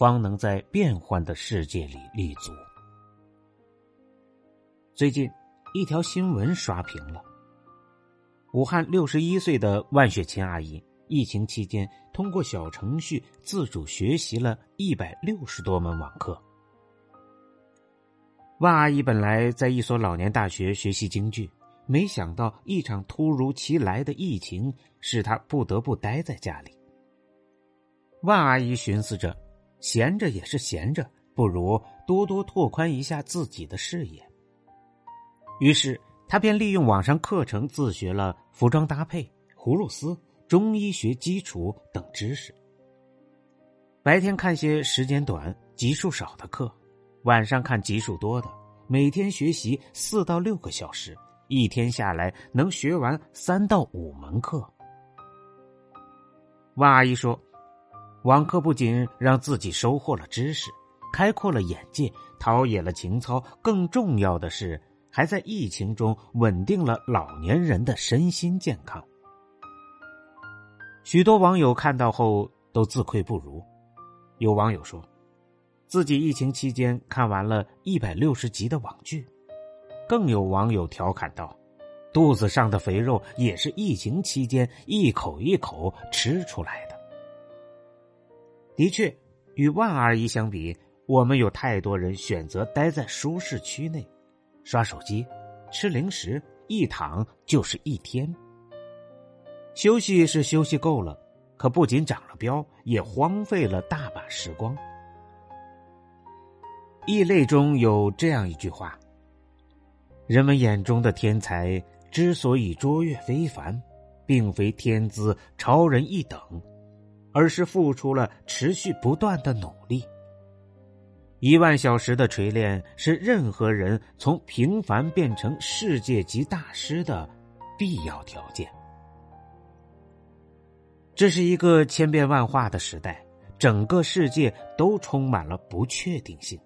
方能在变幻的世界里立足。最近，一条新闻刷屏了：武汉六十一岁的万雪琴阿姨，疫情期间通过小程序自主学习了一百六十多门网课。万阿姨本来在一所老年大学学习京剧，没想到一场突如其来的疫情使她不得不待在家里。万阿姨寻思着。闲着也是闲着，不如多多拓宽一下自己的视野。于是，他便利用网上课程自学了服装搭配、葫芦丝、中医学基础等知识。白天看些时间短、集数少的课，晚上看集数多的，每天学习四到六个小时，一天下来能学完三到五门课。万阿姨说。网课不仅让自己收获了知识，开阔了眼界，陶冶了情操，更重要的是，还在疫情中稳定了老年人的身心健康。许多网友看到后都自愧不如。有网友说，自己疫情期间看完了一百六十集的网剧，更有网友调侃道：“肚子上的肥肉也是疫情期间一口一口吃出来的。”的确，与万阿姨相比，我们有太多人选择待在舒适区内，刷手机、吃零食，一躺就是一天。休息是休息够了，可不仅长了膘，也荒废了大把时光。异类中有这样一句话：人们眼中的天才之所以卓越非凡，并非天资超人一等。而是付出了持续不断的努力。一万小时的锤炼是任何人从平凡变成世界级大师的必要条件。这是一个千变万化的时代，整个世界都充满了不确定性。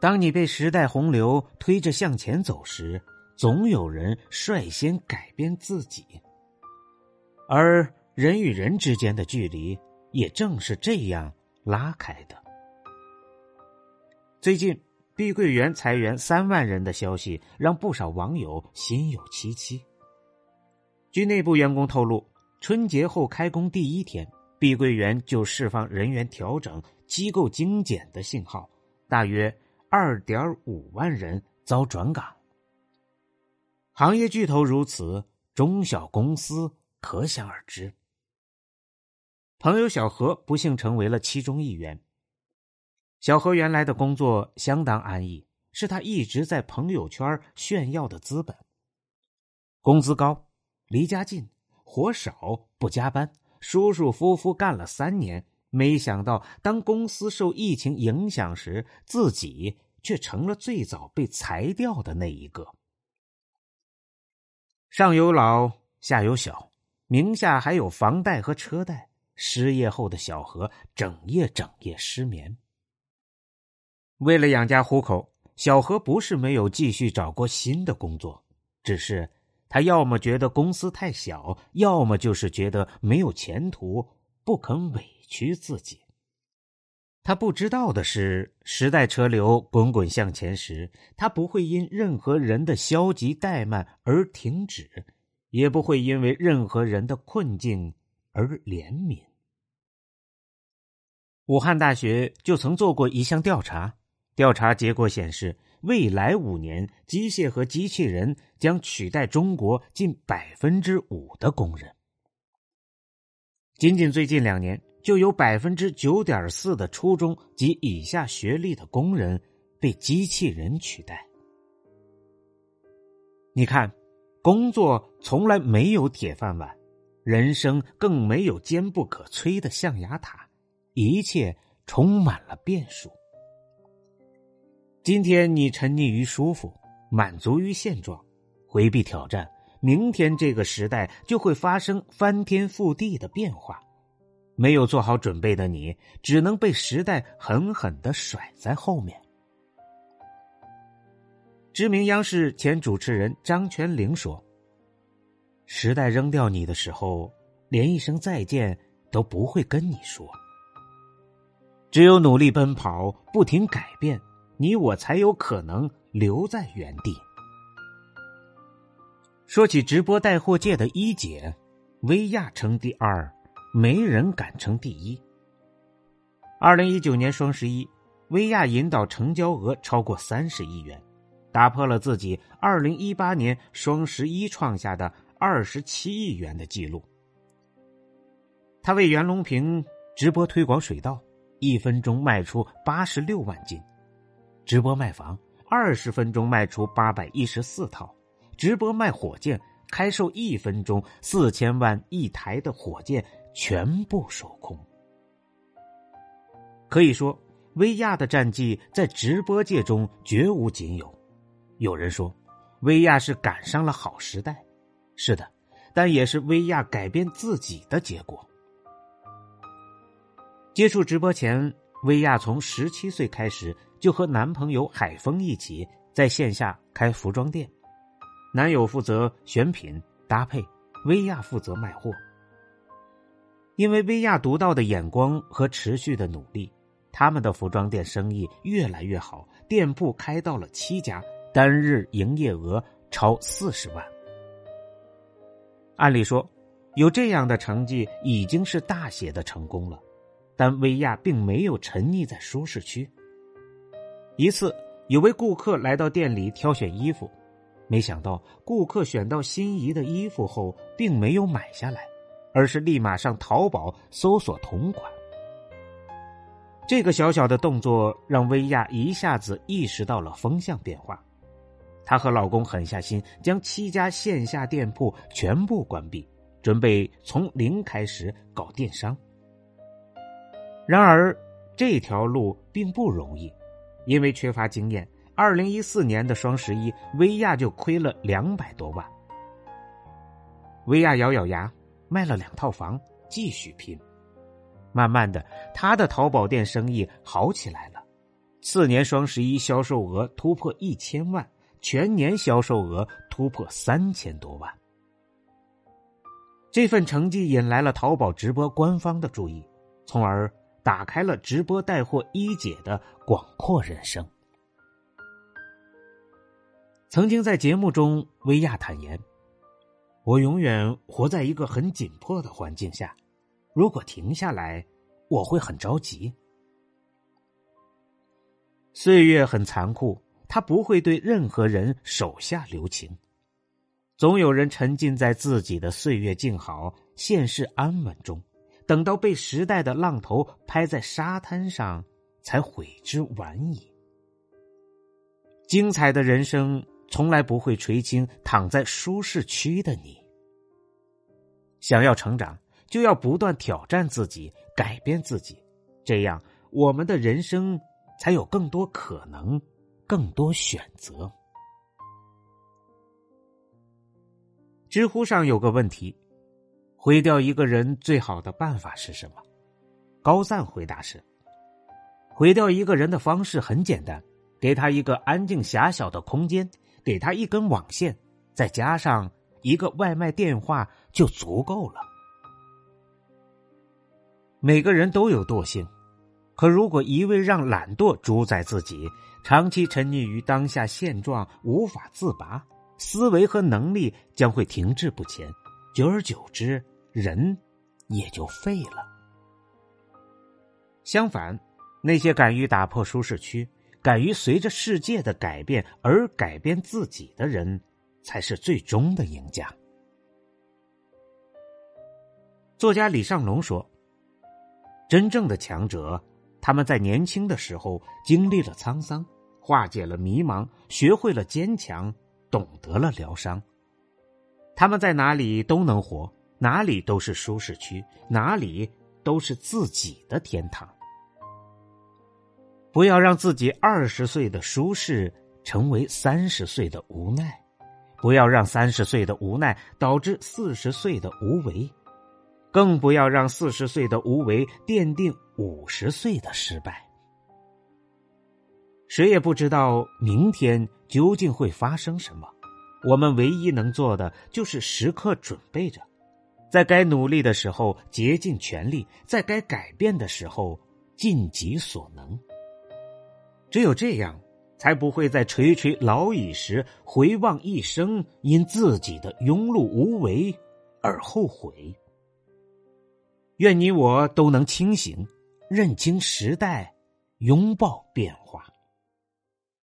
当你被时代洪流推着向前走时，总有人率先改变自己，而。人与人之间的距离也正是这样拉开的。最近，碧桂园裁员三万人的消息让不少网友心有戚戚。据内部员工透露，春节后开工第一天，碧桂园就释放人员调整、机构精简的信号，大约二点五万人遭转岗。行业巨头如此，中小公司可想而知。朋友小何不幸成为了其中一员。小何原来的工作相当安逸，是他一直在朋友圈炫耀的资本。工资高，离家近，活少，不加班，舒舒服服干了三年。没想到，当公司受疫情影响时，自己却成了最早被裁掉的那一个。上有老，下有小，名下还有房贷和车贷。失业后的小何整夜整夜失眠。为了养家糊口，小何不是没有继续找过新的工作，只是他要么觉得公司太小，要么就是觉得没有前途，不肯委屈自己。他不知道的是，时代车流滚滚向前时，他不会因任何人的消极怠慢而停止，也不会因为任何人的困境而怜悯。武汉大学就曾做过一项调查，调查结果显示，未来五年，机械和机器人将取代中国近百分之五的工人。仅仅最近两年，就有百分之九点四的初中及以下学历的工人被机器人取代。你看，工作从来没有铁饭碗，人生更没有坚不可摧的象牙塔。一切充满了变数。今天你沉溺于舒服，满足于现状，回避挑战，明天这个时代就会发生翻天覆地的变化。没有做好准备的你，只能被时代狠狠的甩在后面。知名央视前主持人张泉灵说：“时代扔掉你的时候，连一声再见都不会跟你说。只有努力奔跑，不停改变，你我才有可能留在原地。”说起直播带货界的一姐，薇娅称第二。没人敢称第一。二零一九年双十一，薇娅引导成交额超过三十亿元，打破了自己二零一八年双十一创下的二十七亿元的记录。他为袁隆平直播推广水稻，一分钟卖出八十六万斤；直播卖房，二十分钟卖出八百一十四套；直播卖火箭，开售一分钟四千万一台的火箭。全部售空。可以说，薇娅的战绩在直播界中绝无仅有。有人说，薇娅是赶上了好时代，是的，但也是薇娅改变自己的结果。接触直播前，薇娅从十七岁开始就和男朋友海峰一起在线下开服装店，男友负责选品搭配，薇娅负责卖货。因为薇娅独到的眼光和持续的努力，他们的服装店生意越来越好，店铺开到了七家，单日营业额超四十万。按理说，有这样的成绩已经是大写的成功了，但薇娅并没有沉溺在舒适区。一次，有位顾客来到店里挑选衣服，没想到顾客选到心仪的衣服后，并没有买下来。而是立马上淘宝搜索同款。这个小小的动作让薇娅一下子意识到了风向变化，她和老公狠下心，将七家线下店铺全部关闭，准备从零开始搞电商。然而，这条路并不容易，因为缺乏经验。二零一四年的双十一，薇娅就亏了两百多万。薇娅咬咬牙。卖了两套房，继续拼。慢慢的，她的淘宝店生意好起来了。次年双十一销售额突破一千万，全年销售额突破三千多万。这份成绩引来了淘宝直播官方的注意，从而打开了直播带货一姐的广阔人生。曾经在节目中，薇娅坦言。我永远活在一个很紧迫的环境下，如果停下来，我会很着急。岁月很残酷，他不会对任何人手下留情。总有人沉浸在自己的岁月静好、现世安稳中，等到被时代的浪头拍在沙滩上，才悔之晚矣。精彩的人生。从来不会垂青躺在舒适区的你。想要成长，就要不断挑战自己，改变自己，这样我们的人生才有更多可能，更多选择。知乎上有个问题：毁掉一个人最好的办法是什么？高赞回答是：毁掉一个人的方式很简单，给他一个安静狭小的空间。给他一根网线，再加上一个外卖电话就足够了。每个人都有惰性，可如果一味让懒惰主宰自己，长期沉溺于当下现状，无法自拔，思维和能力将会停滞不前，久而久之，人也就废了。相反，那些敢于打破舒适区。敢于随着世界的改变而改变自己的人，才是最终的赢家。作家李尚龙说：“真正的强者，他们在年轻的时候经历了沧桑，化解了迷茫，学会了坚强，懂得了疗伤。他们在哪里都能活，哪里都是舒适区，哪里都是自己的天堂。不要让自己二十岁的舒适成为三十岁的无奈，不要让三十岁的无奈导致四十岁的无为，更不要让四十岁的无为奠定五十岁的失败。谁也不知道明天究竟会发生什么，我们唯一能做的就是时刻准备着，在该努力的时候竭尽全力，在该改变的时候尽己所能。只有这样，才不会在垂垂老矣时回望一生，因自己的庸碌无为而后悔。愿你我都能清醒，认清时代，拥抱变化。